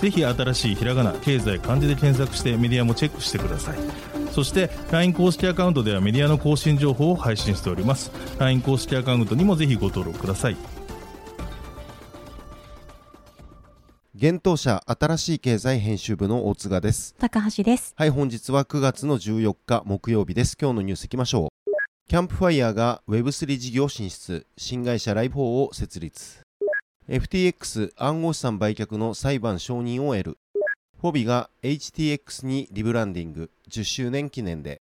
ぜひ新しいひらがな経済漢字で検索してメディアもチェックしてください。そして LINE 公式アカウントではメディアの更新情報を配信しております。LINE 公式アカウントにもぜひご登録ください。現当社新しい経済編集部の大塚です。高橋です。はい本日は9月の14日木曜日です。今日のニュースいきましょう。キャンプファイヤーが Web3 事業進出。新会社ライブ4を設立 FTX 暗号資産売却の裁判承認を得る。フォビが HTX にリブランディング。10周年記念で。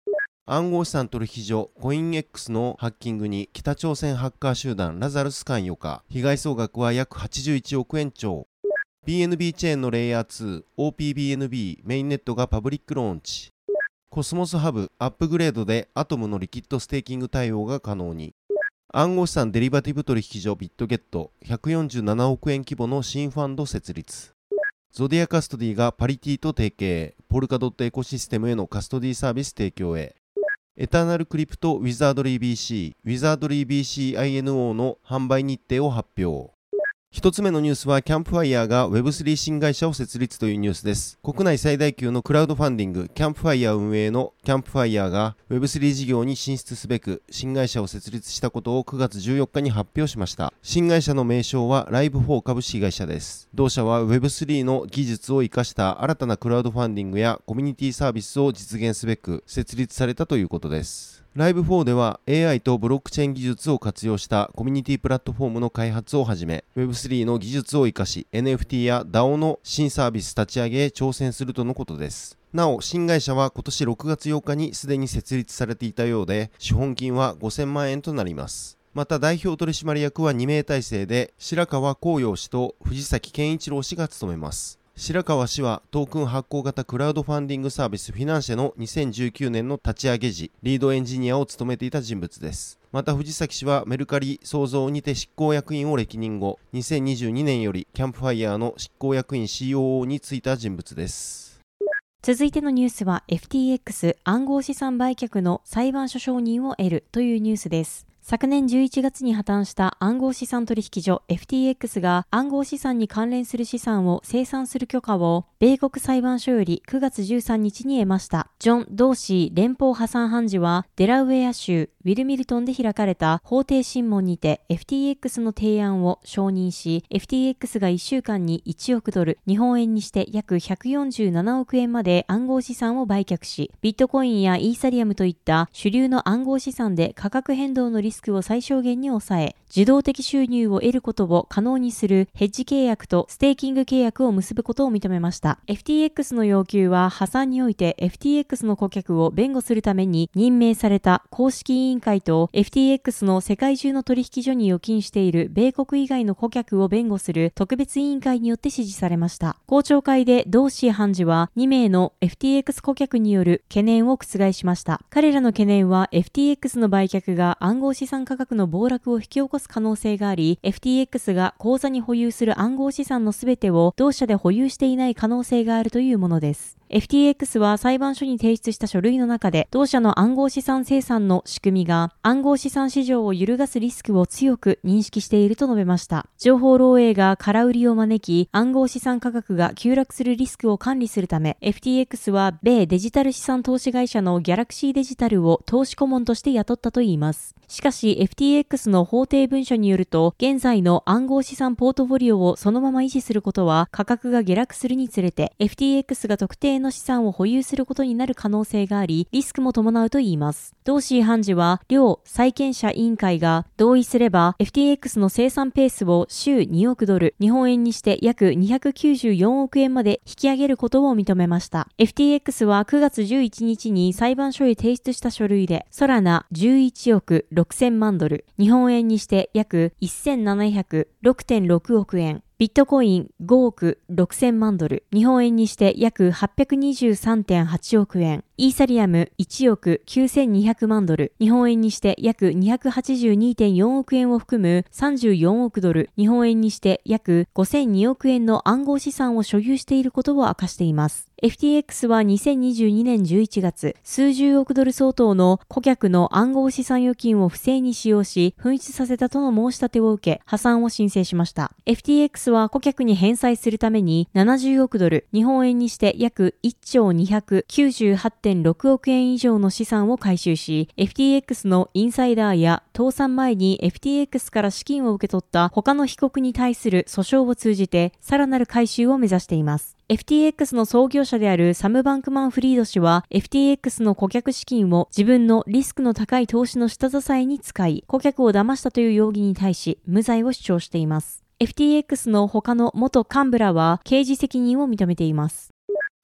暗号資産取引所コイン X のハッキングに北朝鮮ハッカー集団ラザルス関与か被害総額は約81億円超。BNB チェーンのレイヤー 2OPBNB メインネットがパブリックローンチ。コスモスハブアップグレードでアトムのリキッドステーキング対応が可能に。暗号資産デリバティブ取引所ビットゲット147億円規模の新ファンド設立。ゾディアカストディがパリティと提携。ポルカドットエコシステムへのカストディサービス提供へ。エターナルクリプトウィザードリー BC ウィザードリー BC INO の販売日程を発表。一つ目のニュースはキャンプファイヤーが Web3 新会社を設立というニュースです。国内最大級のクラウドファンディングキャンプファイヤー運営のキャンプファイヤーが Web3 事業に進出すべく新会社を設立したことを9月14日に発表しました。新会社の名称はライブ4株式会社です。同社は Web3 の技術を生かした新たなクラウドファンディングやコミュニティサービスを実現すべく設立されたということです。ライブ4では AI とブロックチェーン技術を活用したコミュニティプラットフォームの開発をはじめ Web3 の技術を生かし NFT や DAO の新サービス立ち上げへ挑戦するとのことです。なお、新会社は今年6月8日にすでに設立されていたようで、資本金は5000万円となります。また代表取締役は2名体制で、白川光陽氏と藤崎健一郎氏が務めます。白川氏はトークン発行型クラウドファンディングサービスフィナンシェの2019年の立ち上げ時、リードエンジニアを務めていた人物です。また藤崎氏はメルカリソウゾウにて執行役員を歴任後、2022年よりキャンプファイヤーの執行役員 COO に就いた人物です。続いてのニュースは FTX 暗号資産売却の裁判所承認を得るというニュースです。昨年11月に破綻した暗号資産取引所 FTX が暗号資産に関連する資産を生産する許可を米国裁判所より9月13日に得ました。ジョン・ドーシー連邦破産判事はデラウェア州ウィルミルトンで開かれた法廷審問にて FTX の提案を承認し FTX が1週間に1億ドル日本円にして約147億円まで暗号資産を売却しビットコインやイーサリアムといった主流の暗号資産で価格変動のリスクを最小限に抑え受動的収入を得ることを可能にするヘッジ契約とステーキング契約を結ぶことを認めました。FTX の要求は破産において FTX の顧客を弁護するために任命された公式委員会と FTX の世界中の取引所に預金している米国以外の顧客を弁護する特別委員会によって支持されました。公聴会でドーシー判事は2名の FTX 顧客による懸念を覆しました。彼らの懸念は FTX の売却が暗号資産価格の暴落を引き起こす可能性があり、FTX が口座に保有する暗号資産のすべてを同社で保有していない可能性があるというものです。FTX は裁判所に提出した書類の中で、同社の暗号資産生産の仕組みが暗号資産市場を揺るがすリスクを強く認識していると述べました。情報漏洩が空売りを招き、暗号資産価格が急落するリスクを管理するため、FTX は米デジタル資産投資会社のギャラクシーデジタルを投資顧問として雇ったといいます。しかし FTX の法廷文書によると、現在の暗号資産ポートフォリオをそのまま維持することは価格が下落するにつれて、FTX が特定の資産を保有することになる可能性があり、リスクも伴うといいます。ドーシー判事は、両債権者委員会が同意すれば、FTX の生産ペースを週2億ドル、日本円にして約294億円まで引き上げることを認めました。FTX は9月11日に裁判所へ提出した書類で、ソラナ11億6000万ドル、日本円にして約1706.6億円、ビットコイン5億6000万ドル、日本円にして約823.8億円、イーサリアム1億9200万ドル、日本円にして約282.4億円を含む34億ドル、日本円にして約5002億円の暗号資産を所有していることを明かしています。FTX は2022年11月、数十億ドル相当の顧客の暗号資産預金を不正に使用し、紛失させたとの申し立てを受け、破産を申請しました。FTX は顧客に返済するために70億ドル、日本円にして約1兆298.5 1.6億円以上の資産を回収し、FTX のインサイダーや倒産前に FTX から資金を受け取った他の被告に対する訴訟を通じて、さらなる回収を目指しています。FTX の創業者であるサム・バンクマン・フリード氏は FTX の顧客資金を自分のリスクの高い投資の下支えに使い、顧客を騙したという容疑に対し無罪を主張しています。FTX の他の元幹部らは刑事責任を認めています。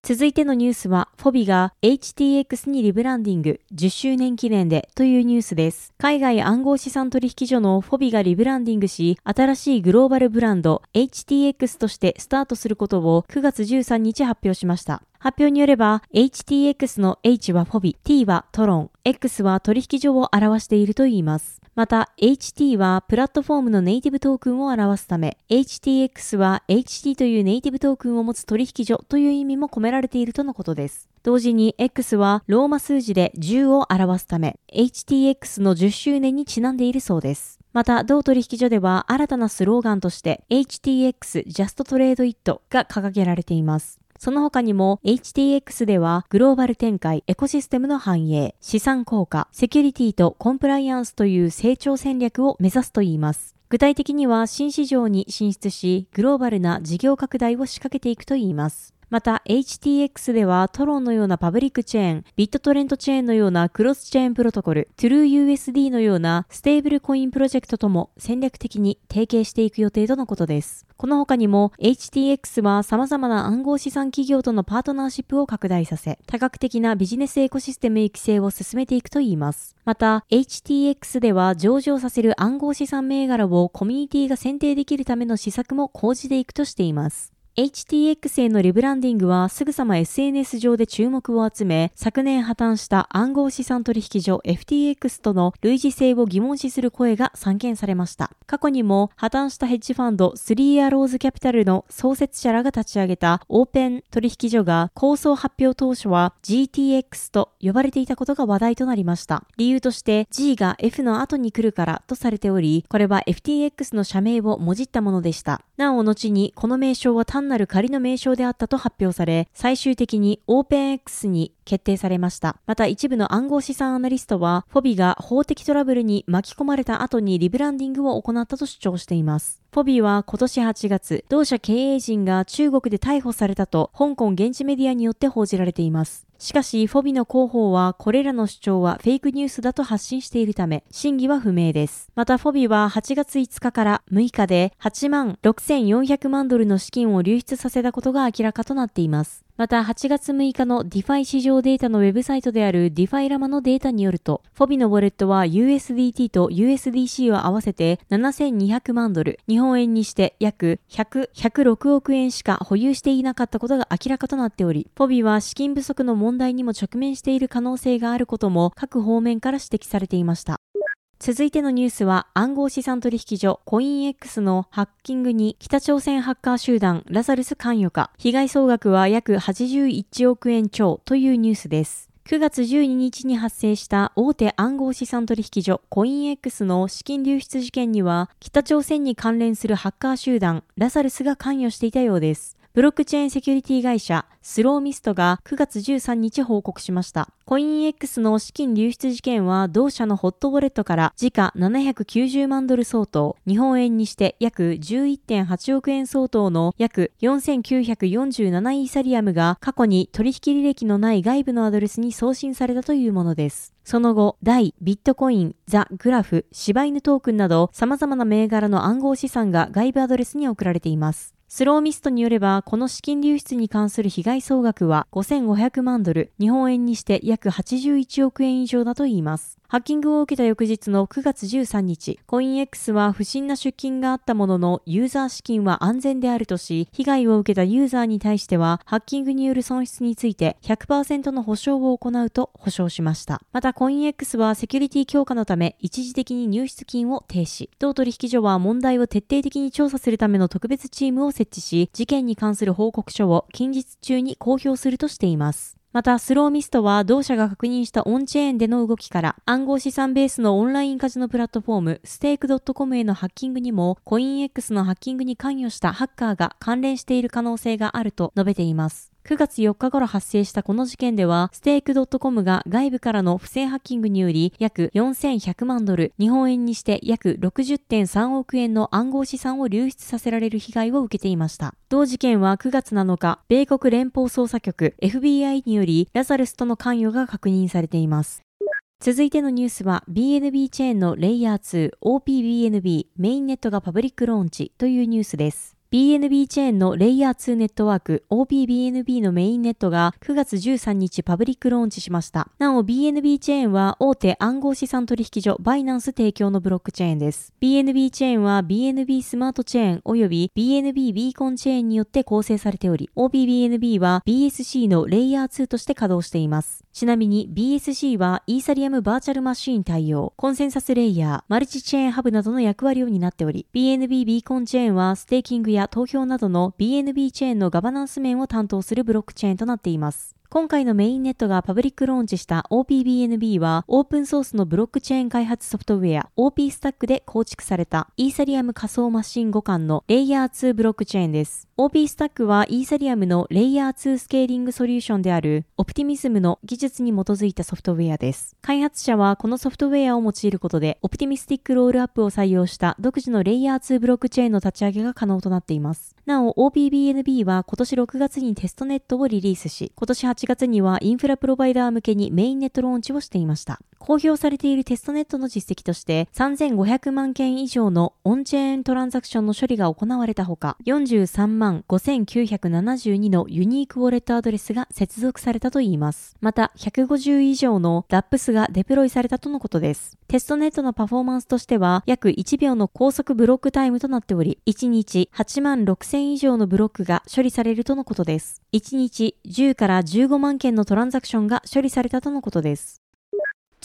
続いてのニュースは、フォビが HTX にリブランディング10周年記念でというニュースです。海外暗号資産取引所のフォビがリブランディングし、新しいグローバルブランド HTX としてスタートすることを9月13日発表しました。発表によれば、HTX の H はフォビ、T はトロン、X は取引所を表しているといいます。また、HT はプラットフォームのネイティブトークンを表すため、HTX は HT というネイティブトークンを持つ取引所という意味も込められているとのことです。同時に X はローマ数字で10を表すため、HTX の10周年にちなんでいるそうです。また、同取引所では新たなスローガンとして HTX Just Trade It が掲げられています。その他にも HTX ではグローバル展開、エコシステムの繁栄、資産効果、セキュリティとコンプライアンスという成長戦略を目指すといいます。具体的には新市場に進出し、グローバルな事業拡大を仕掛けていくといいます。また HTX ではトロンのようなパブリックチェーン、ビットトレントチェーンのようなクロスチェーンプロトコル、TrueUSD のようなステーブルコインプロジェクトとも戦略的に提携していく予定とのことです。この他にも HTX は様々な暗号資産企業とのパートナーシップを拡大させ、多角的なビジネスエコシステム育成を進めていくといいます。また、HTX では上場させる暗号資産銘柄をコミュニティが選定できるための施策も講じていくとしています。HTX へのリブランディングはすぐさま SNS 上で注目を集め、昨年破綻した暗号資産取引所 FTX との類似性を疑問視する声が散見されました。過去にも破綻したヘッジファンド3アローズキャピタルの創設者らが立ち上げたオープン取引所が構想発表当初は GTX と呼ばれていたことが話題となりました。理由として G が F の後に来るからとされており、これは FTX の社名をもじったものでした。なお後にこの名称は単単なる仮の名称であったと発表され、最終的に OpenX に決定されました。また一部の暗号資産アナリストは、フォビが法的トラブルに巻き込まれた後にリブランディングを行ったと主張しています。フォビーは今年8月、同社経営陣が中国で逮捕されたと香港現地メディアによって報じられています。しかし、フォビの広報はこれらの主張はフェイクニュースだと発信しているため、真偽は不明です。また、フォビは8月5日から6日で8万6400万ドルの資金を流出させたことが明らかとなっています。また8月6日の DeFi 市場データのウェブサイトである DeFi ラマのデータによると、フォビのウォレットは USDT と USDC を合わせて7200万ドル、日本円にして約100、106億円しか保有していなかったことが明らかとなっており、フォビは資金不足の問題にも直面している可能性があることも各方面から指摘されていました。続いてのニュースは暗号資産取引所コイン X のハッキングに北朝鮮ハッカー集団ラザルス関与か被害総額は約81億円超というニュースです。9月12日に発生した大手暗号資産取引所コイン X の資金流出事件には北朝鮮に関連するハッカー集団ラザルスが関与していたようです。ブロックチェーンセキュリティ会社スローミストが9月13日報告しました。コイン X の資金流出事件は同社のホットウォレットから時価790万ドル相当、日本円にして約11.8億円相当の約4947イーサリアムが過去に取引履歴のない外部のアドレスに送信されたというものです。その後、ダイ、ビットコイン、ザ・グラフ、柴犬トークンなど様々な銘柄の暗号資産が外部アドレスに送られています。スローミストによれば、この資金流出に関する被害総額は5500万ドル、日本円にして約81億円以上だといいます。ハッキングを受けた翌日の9月13日、コイン X は不審な出金があったものの、ユーザー資金は安全であるとし、被害を受けたユーザーに対しては、ハッキングによる損失について100%の保証を行うと保証しました。また、コイン X はセキュリティ強化のため、一時的に入出金を停止。同取引所は問題を徹底的に調査するための特別チームを設置し、事件に関する報告書を近日中に公表するとしています。また、スローミストは同社が確認したオンチェーンでの動きから、暗号資産ベースのオンラインカジノプラットフォーム、ステーク .com へのハッキングにも、コイン X のハッキングに関与したハッカーが関連している可能性があると述べています。9月4日頃発生したこの事件では、ステーク .com が外部からの不正ハッキングにより、約4100万ドル、日本円にして約60.3億円の暗号資産を流出させられる被害を受けていました。同事件は9月7日、米国連邦捜査局 FBI により、ラザルスとの関与が確認されています。続いてのニュースは BNB チェーンのレイヤー 2OPBNB メインネットがパブリックローンチというニュースです。BNB チェーンのレイヤー2ネットワーク OPBNB のメインネットが9月13日パブリックローンチしました。なお BNB チェーンは大手暗号資産取引所バイナンス提供のブロックチェーンです。BNB チェーンは BNB スマートチェーン及び BNB ビーコンチェーンによって構成されており、OPBNB は BSC のレイヤー2として稼働しています。ちなみに BSC はイーサリアムバーチャルマシーン対応、コンセンサスレイヤー、マルチチェーンハブなどの役割を担っており、BNB ビーコンチェーンはステーキングや投票などの BNB チェーンのガバナンス面を担当するブロックチェーンとなっています。今回のメインネットがパブリックローンチした OPBNB はオープンソースのブロックチェーン開発ソフトウェア OP スタックで構築されたイーサリアム仮想マシン互換のレイヤー2ブロックチェーンです。OP スタックはイーサリアムのレイヤー2スケーリングソリューションであるオプティミズムの技術に基づいたソフトウェアです。開発者はこのソフトウェアを用いることでオプティミスティックロールアップを採用した独自のレイヤー2ブロックチェーンの立ち上げが可能となっています。なお OPBNB は今年6月にテストネットをリリースし、今年8月にはインフラプロバイダー向けにメインネットローンチをしていました。公表されているテストネットの実績として3500万件以上のオンチェーントランザクションの処理が行われたほか43万5972のユニークウォレットアドレスが接続されたといいます。また150以上の DApps がデプロイされたとのことです。テストネットのパフォーマンスとしては約1秒の高速ブロックタイムとなっており1日8万6000以上のブロックが処理されるとのことです。1日10から15万件のトランザクションが処理されたとのことです。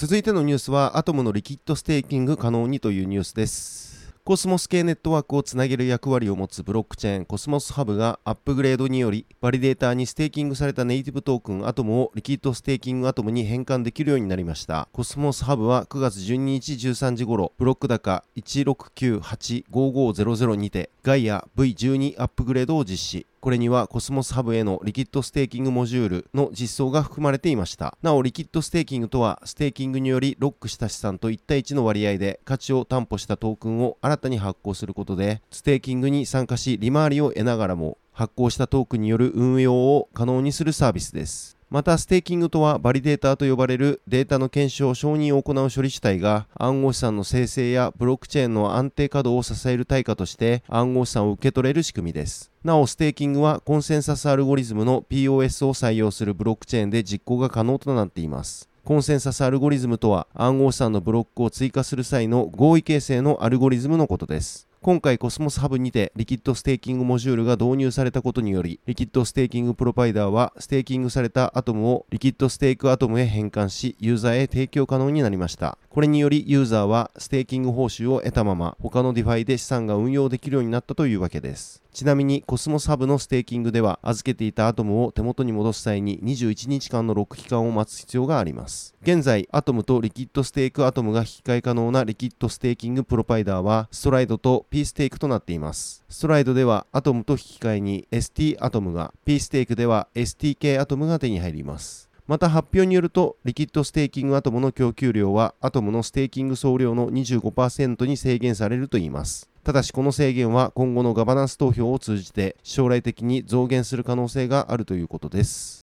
続いてのニュースはアトムのリキッドステーキング可能にというニュースです。コスモス系ネットワークをつなげる役割を持つブロックチェーンコスモスハブがアップグレードによりバリデーターにステーキングされたネイティブトークンアトムをリキッドステーキングアトムに変換できるようになりました。コスモスハブは9月12日13時頃ブロック高1698550にてガイア V12 アップグレードを実施。これにはコスモスハブへのリキッドステーキングモジュールの実装が含まれていました。なお、リキッドステーキングとは、ステーキングによりロックした資産と1対1の割合で価値を担保したトークンを新たに発行することで、ステーキングに参加し利回りを得ながらも、発行したトークンによる運用を可能にするサービスです。また、ステーキングとは、バリデーターと呼ばれるデータの検証、承認を行う処理主体が、暗号資産の生成やブロックチェーンの安定稼働を支える対価として、暗号資産を受け取れる仕組みです。なお、ステーキングは、コンセンサスアルゴリズムの POS を採用するブロックチェーンで実行が可能となっています。コンセンサスアルゴリズムとは、暗号資産のブロックを追加する際の合意形成のアルゴリズムのことです。今回コスモスハブにてリキッドステーキングモジュールが導入されたことにより、リキッドステーキングプロバイダーはステーキングされたアトムをリキッドステークアトムへ変換し、ユーザーへ提供可能になりました。これによりユーザーはステーキング報酬を得たまま他のディファイで資産が運用できるようになったというわけです。ちなみにコスモスハブのステーキングでは預けていたアトムを手元に戻す際に21日間のロック期間を待つ必要があります。現在、アトムとリキッドステークアトムが引き換え可能なリキッドステーキングプロバイダーはストライドと P ステークとなっています。ストライドではアトムと引き換えに ST アトムが、P ステークでは STK アトムが手に入ります。また発表によると、リキッドステーキングアトムの供給量はアトムのステーキング総量の25%に制限されるといいます。ただしこの制限は今後のガバナンス投票を通じて将来的に増減する可能性があるということです。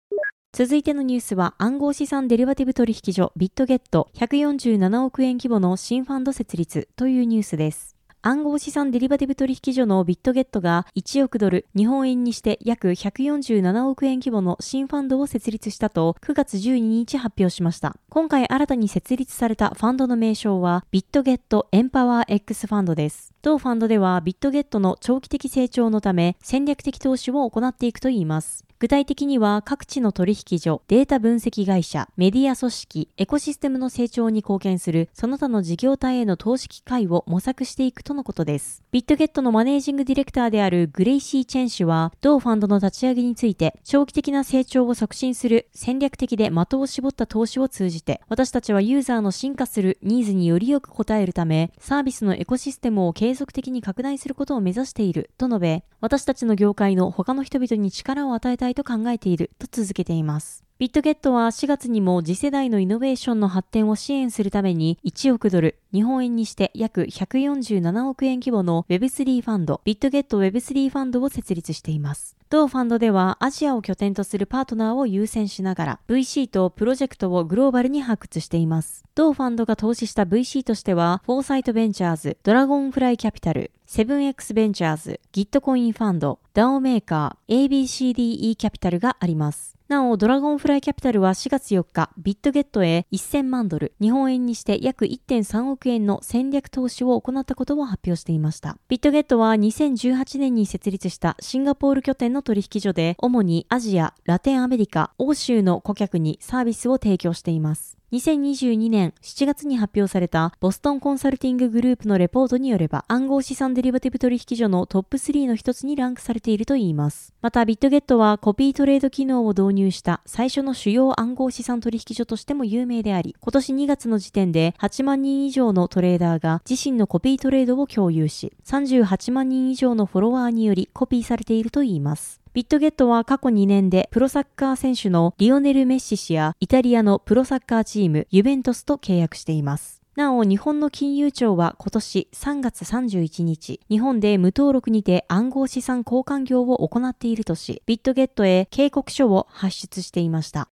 続いてのニュースは暗号資産デリバティブ取引所ビットゲット147億円規模の新ファンド設立というニュースです。暗号資産デリバティブ取引所のビットゲットが1億ドル、日本円にして約147億円規模の新ファンドを設立したと9月12日発表しました。今回新たに設立されたファンドの名称はビットゲットエンパワー X ファンドです。同ファンドではビットゲットの長期的成長のため戦略的投資を行っていくといいます。具体的には各地の取引所、データ分析会社、メディア組織、エコシステムの成長に貢献するその他の事業体への投資機会を模索していくとのことです。ビットゲットのマネージングディレクターであるグレイシー・チェン氏は、同ファンドの立ち上げについて、長期的な成長を促進する戦略的で的を絞った投資を通じて、私たちはユーザーの進化するニーズによりよく応えるため、サービスのエコシステムを継続的に拡大することを目指していると述べ、私たちの業界の他の人々に力を与えたいと考えていると続けています。ビットゲットは4月にも次世代のイノベーションの発展を支援するために1億ドル、日本円にして約147億円規模の Web3 ファンド、ビットゲット Web3 ファンドを設立しています。同ファンドではアジアを拠点とするパートナーを優先しながら VC とプロジェクトをグローバルに発掘しています。同ファンドが投資した VC としては、フォーサイトベンチャーズ、ドラゴンフライキャピタル、セブン x ベンチャーズ、ギットコインファンド、ダオメーカー、ABCDE キャピタルがあります。なお、ドラゴンフライキャピタルは4月4日、ビットゲットへ1000万ドル、日本円にして約1.3億円の戦略投資を行ったことを発表していました。ビットゲットは2018年に設立したシンガポール拠点の取引所で、主にアジア、ラテンアメリカ、欧州の顧客にサービスを提供しています。2022年7月に発表されたボストンコンサルティンググループのレポートによれば暗号資産デリバティブ取引所のトップ3の一つにランクされているといいます。またビットゲットはコピートレード機能を導入した最初の主要暗号資産取引所としても有名であり、今年2月の時点で8万人以上のトレーダーが自身のコピートレードを共有し、38万人以上のフォロワーによりコピーされているといいます。ビットゲットは過去2年でプロサッカー選手のリオネル・メッシ氏やイタリアのプロサッカーチームユベントスと契約しています。なお、日本の金融庁は今年3月31日、日本で無登録にて暗号資産交換業を行っているとし、ビットゲットへ警告書を発出していました。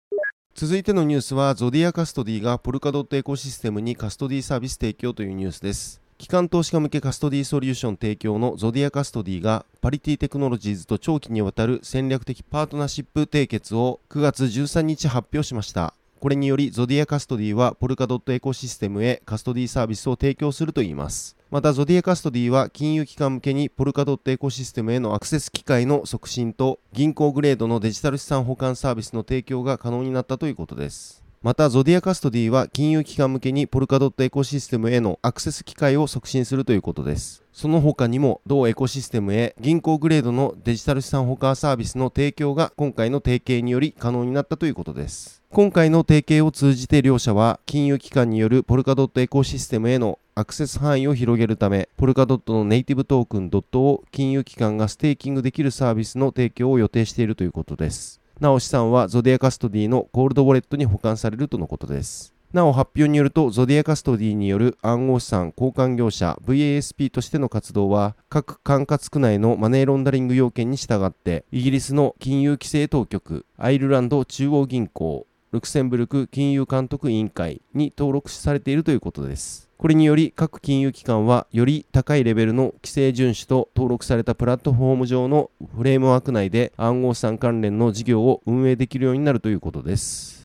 続いてのニュースは、ゾディアカストディがポルカドットエコシステムにカストディサービス提供というニュースです。機関投資家向けカストディソリューション提供のゾディアカストディがパリティテクノロジーズと長期にわたる戦略的パートナーシップ締結を9月13日発表しました。これによりゾディアカストディはポルカドットエコシステムへカストディサービスを提供するといいます。またゾディアカストディは金融機関向けにポルカドットエコシステムへのアクセス機会の促進と銀行グレードのデジタル資産保管サービスの提供が可能になったということです。また、ゾディアカストディは金融機関向けにポルカドットエコシステムへのアクセス機会を促進するということです。その他にも、同エコシステムへ銀行グレードのデジタル資産保管サービスの提供が今回の提携により可能になったということです。今回の提携を通じて両社は金融機関によるポルカドットエコシステムへのアクセス範囲を広げるため、ポルカドットのネイティブトークンドットを金融機関がステーキングできるサービスの提供を予定しているということです。なお資産はゾディアカストディのコールドウォレットに保管されるとのことです。なお発表によると、ゾディアカストディによる暗号資産交換業者 VASP としての活動は、各管轄区内のマネーロンダリング要件に従って、イギリスの金融規制当局、アイルランド中央銀行、ルクセンブルク金融監督委員会に登録されているということです。これにより各金融機関はより高いレベルの規制遵守と登録されたプラットフォーム上のフレームワーク内で暗号資産関連の事業を運営できるようになるということです。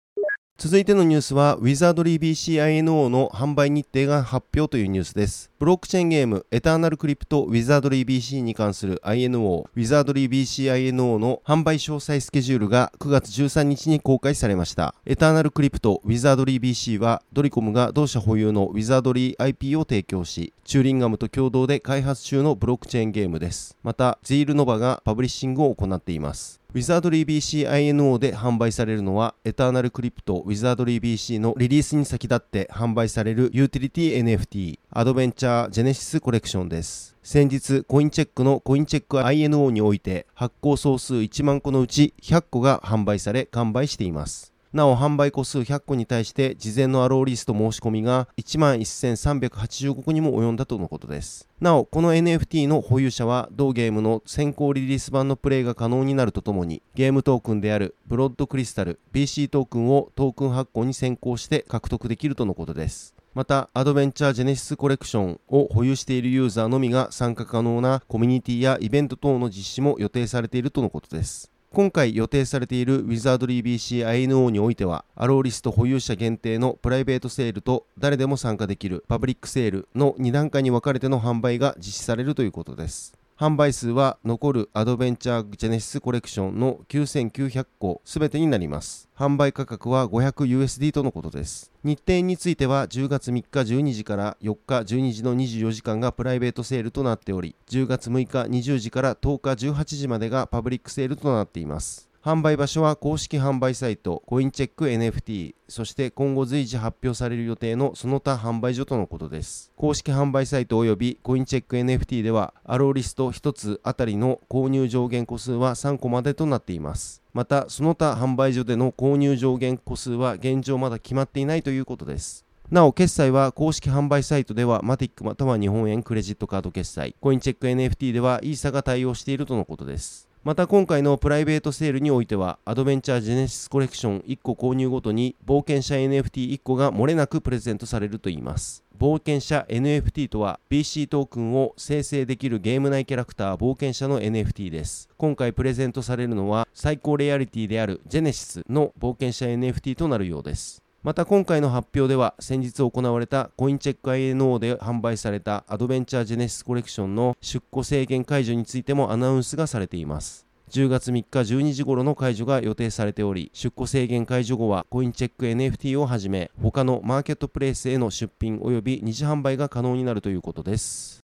続いてのニュースは、ウィザードリー BCINO の販売日程が発表というニュースです。ブロックチェーンゲーム、エターナルクリプトウィザードリー BC に関する INO、ウィザードリー BCINO の販売詳細スケジュールが9月13日に公開されました。エターナルクリプトウィザードリー BC は、ドリコムが同社保有のウィザードリー IP を提供し、チューリンガムと共同で開発中のブロックチェーンゲームです。また、ゼイルノバがパブリッシングを行っています。ウィザードリー BC INO で販売されるのは、エターナルクリプトウィザードリー BC のリリースに先立って販売されるユーティリティ NFT アドベンチャージェネシスコレクションです。先日、コインチェックのコインチェック INO において発行総数1万個のうち100個が販売され完売しています。なお販売個数100個に対して事前のアローリスト申し込みが11,385個にも及んだとのことです。なお、この NFT の保有者は同ゲームの先行リリース版のプレイが可能になるとともにゲームトークンであるブラッドクリスタル BC トークンをトークン発行に先行して獲得できるとのことです。また、アドベンチャージェネシスコレクションを保有しているユーザーのみが参加可能なコミュニティやイベント等の実施も予定されているとのことです。今回予定されているウィザードリー BCINO においては、アローリスト保有者限定のプライベートセールと誰でも参加できるパブリックセールの2段階に分かれての販売が実施されるということです。販売数は残るアドベンチャージェネシスコレクションの9900個すべてになります。販売価格は 500USD とのことです。日程については10月3日12時から4日12時の24時間がプライベートセールとなっており、10月6日20時から10日18時までがパブリックセールとなっています。販売場所は公式販売サイト、コインチェック NFT、そして今後随時発表される予定のその他販売所とのことです。公式販売サイト及びコインチェック NFT では、アローリスト1つあたりの購入上限個数は3個までとなっています。また、その他販売所での購入上限個数は現状まだ決まっていないということです。なお、決済は公式販売サイトではマティックまたは日本円クレジットカード決済、コインチェック NFT ではイーサが対応しているとのことです。また今回のプライベートセールにおいてはアドベンチャージェネシスコレクション1個購入ごとに冒険者 NFT1 個が漏れなくプレゼントされるといいます。冒険者 NFT とは BC トークンを生成できるゲーム内キャラクター冒険者の NFT です。今回プレゼントされるのは最高レアリティであるジェネシスの冒険者 NFT となるようです。また今回の発表では先日行われたコインチェック INO で販売されたアドベンチャージェネシスコレクションの出庫制限解除についてもアナウンスがされています。10月3日12時頃の解除が予定されており出庫制限解除後はコインチェック NFT をはじめ他のマーケットプレイスへの出品及び二次販売が可能になるということです。